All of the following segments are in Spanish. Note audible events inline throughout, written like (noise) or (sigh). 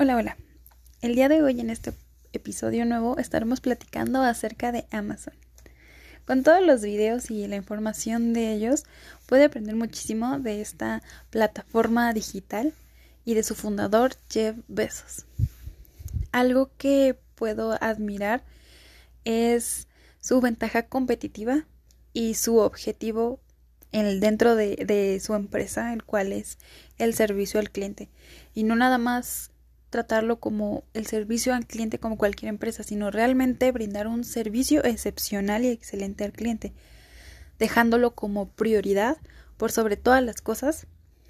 Hola, hola. El día de hoy en este episodio nuevo estaremos platicando acerca de Amazon. Con todos los videos y la información de ellos puede aprender muchísimo de esta plataforma digital y de su fundador Jeff Bezos. Algo que puedo admirar es su ventaja competitiva y su objetivo en dentro de, de su empresa, el cual es el servicio al cliente. Y no nada más tratarlo como el servicio al cliente como cualquier empresa, sino realmente brindar un servicio excepcional y excelente al cliente, dejándolo como prioridad por sobre todas las cosas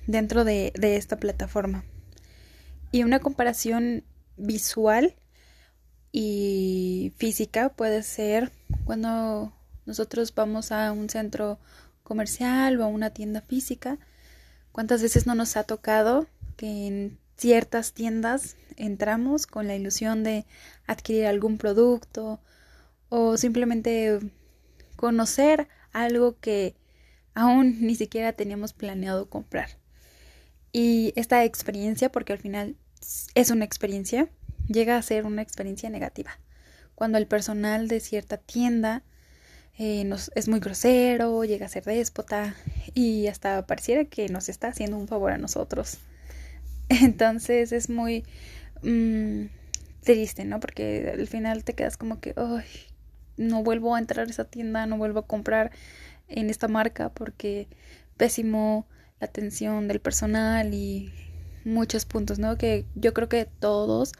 dentro de, de esta plataforma. Y una comparación visual y física puede ser cuando nosotros vamos a un centro comercial o a una tienda física, cuántas veces no nos ha tocado que en ciertas tiendas entramos con la ilusión de adquirir algún producto o simplemente conocer algo que aún (laughs) ni siquiera teníamos planeado comprar. Y esta experiencia, porque al final es una experiencia, llega a ser una experiencia negativa. Cuando el personal de cierta tienda eh, nos, es muy grosero, llega a ser déspota y hasta pareciera que nos está haciendo un favor a nosotros. Entonces es muy mm, triste, ¿no? Porque al final te quedas como que, ay, no vuelvo a entrar a esa tienda, no vuelvo a comprar en esta marca porque pésimo la atención del personal y muchos puntos, ¿no? Que yo creo que todos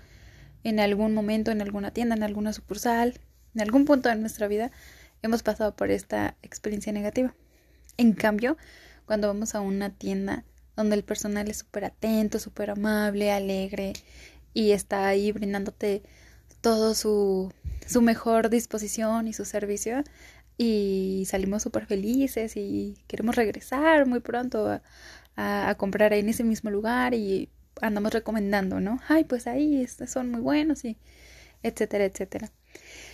en algún momento, en alguna tienda, en alguna sucursal, en algún punto de nuestra vida, hemos pasado por esta experiencia negativa. En cambio, cuando vamos a una tienda donde el personal es súper atento, súper amable, alegre y está ahí brindándote todo su, su mejor disposición y su servicio y salimos súper felices y queremos regresar muy pronto a, a, comprar en ese mismo lugar y andamos recomendando, ¿no? Ay, pues ahí son muy buenos y etcétera, etcétera.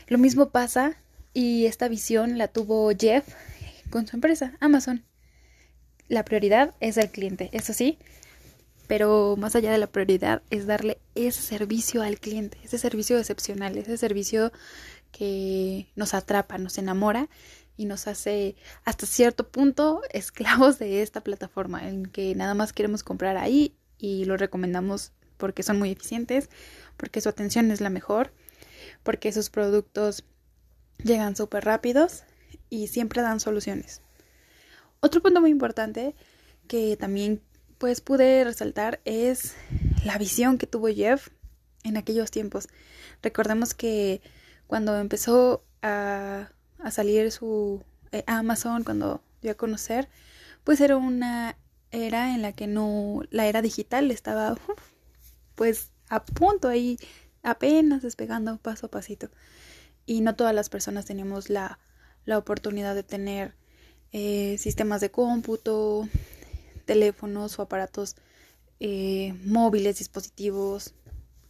Lo mismo pasa y esta visión la tuvo Jeff con su empresa, Amazon la prioridad es el cliente, eso sí, pero más allá de la prioridad es darle ese servicio al cliente, ese servicio excepcional, ese servicio que nos atrapa, nos enamora y nos hace hasta cierto punto (laughs) esclavos de esta plataforma en que nada más queremos comprar ahí y lo recomendamos porque son muy eficientes, porque su atención es la mejor, porque sus productos llegan súper rápidos y siempre dan soluciones. Otro punto muy importante que también pues pude resaltar es la visión que tuvo Jeff en aquellos tiempos. Recordemos que cuando empezó a, a salir su eh, Amazon, cuando dio a conocer, pues era una era en la que no la era digital estaba (laughs) pues a punto ahí apenas despegando paso a pasito y no todas las personas teníamos la, la oportunidad de tener eh, sistemas de cómputo, teléfonos o aparatos eh, móviles, dispositivos,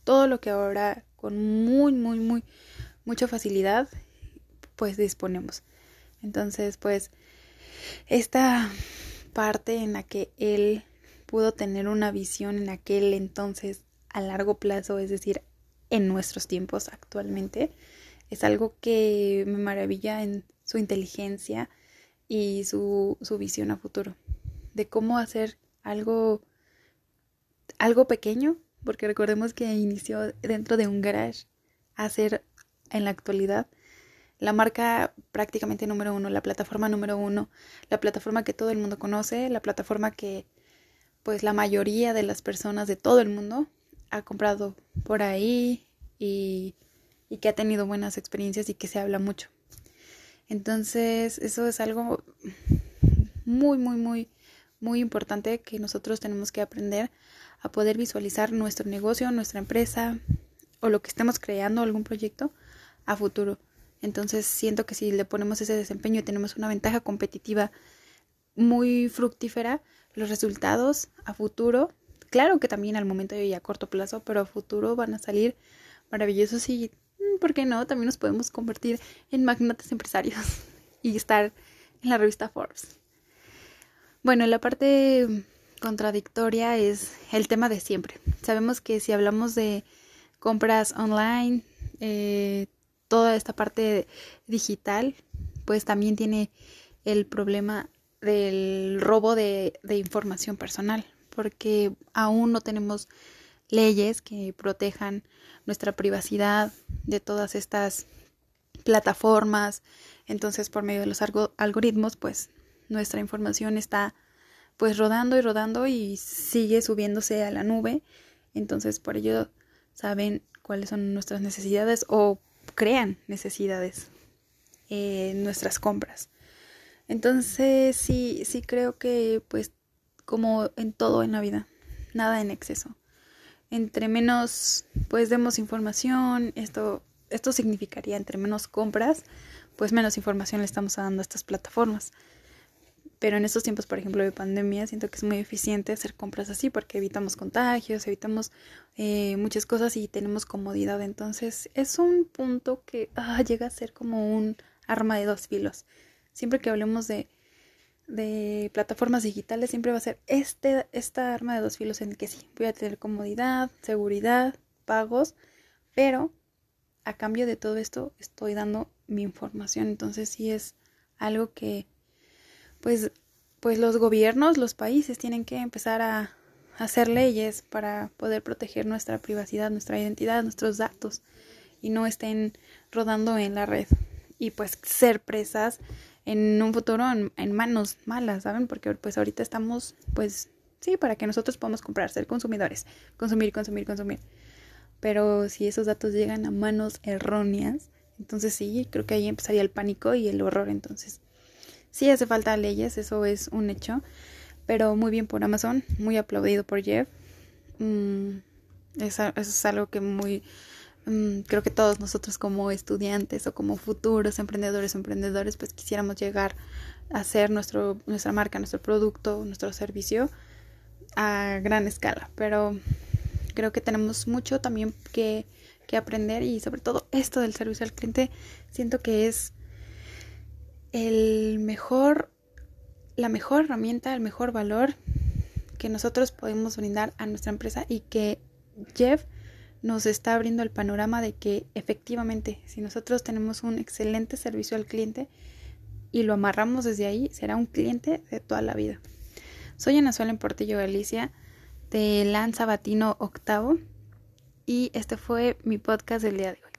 todo lo que ahora con muy, muy, muy, mucha facilidad pues disponemos. Entonces, pues, esta parte en la que él pudo tener una visión en aquel entonces a largo plazo, es decir, en nuestros tiempos actualmente, es algo que me maravilla en su inteligencia, y su, su visión a futuro, de cómo hacer algo, algo pequeño, porque recordemos que inició dentro de un garage, a hacer en la actualidad la marca prácticamente número uno, la plataforma número uno, la plataforma que todo el mundo conoce, la plataforma que pues la mayoría de las personas de todo el mundo ha comprado por ahí y, y que ha tenido buenas experiencias y que se habla mucho. Entonces, eso es algo muy, muy, muy, muy importante que nosotros tenemos que aprender a poder visualizar nuestro negocio, nuestra empresa o lo que estemos creando, algún proyecto a futuro. Entonces, siento que si le ponemos ese desempeño y tenemos una ventaja competitiva muy fructífera, los resultados a futuro, claro que también al momento y a corto plazo, pero a futuro van a salir maravillosos y ¿por qué no? También nos podemos convertir en magnates empresarios (laughs) y estar en la revista Forbes. Bueno, la parte contradictoria es el tema de siempre. Sabemos que si hablamos de compras online, eh, toda esta parte digital, pues también tiene el problema del robo de, de información personal, porque aún no tenemos leyes que protejan nuestra privacidad de todas estas plataformas. Entonces, por medio de los algoritmos, pues nuestra información está pues rodando y rodando y sigue subiéndose a la nube. Entonces, por ello saben cuáles son nuestras necesidades o crean necesidades en nuestras compras. Entonces, sí, sí creo que pues como en todo en la vida, nada en exceso. Entre menos pues demos información, esto esto significaría entre menos compras, pues menos información le estamos dando a estas plataformas. Pero en estos tiempos, por ejemplo, de pandemia, siento que es muy eficiente hacer compras así porque evitamos contagios, evitamos eh, muchas cosas y tenemos comodidad. Entonces es un punto que ah, llega a ser como un arma de dos filos. Siempre que hablemos de, de plataformas digitales, siempre va a ser este, esta arma de dos filos en que sí, voy a tener comodidad, seguridad, pagos, pero a cambio de todo esto estoy dando mi información. Entonces sí es algo que pues pues los gobiernos, los países tienen que empezar a hacer leyes para poder proteger nuestra privacidad, nuestra identidad, nuestros datos y no estén rodando en la red y pues ser presas en un futuro en, manos malas, ¿saben? Porque pues ahorita estamos pues sí, para que nosotros podamos comprar, ser consumidores, consumir, consumir, consumir. Pero si esos datos llegan a manos erróneas, entonces sí, creo que ahí empezaría el pánico y el horror. Entonces, Sí hace falta leyes, eso es un hecho, pero muy bien por Amazon, muy aplaudido por Jeff. Mm, es algo que muy creo que todos nosotros como estudiantes o como futuros emprendedores o emprendedores pues quisiéramos llegar a hacer nuestro nuestra marca, nuestro producto, nuestro servicio a gran escala, pero creo que tenemos mucho también que, que aprender y sobre todo esto del servicio al cliente siento que es el mejor, la mejor herramienta, el mejor valor que nosotros podemos brindar a nuestra empresa y que Jeff nos está abriendo el panorama de que efectivamente si nosotros tenemos un excelente servicio al cliente y lo amarramos desde ahí, será un cliente de toda la vida. Soy Ana Suela en Portillo, Galicia, de Lan Sabatino Octavo y este fue mi podcast del día de hoy.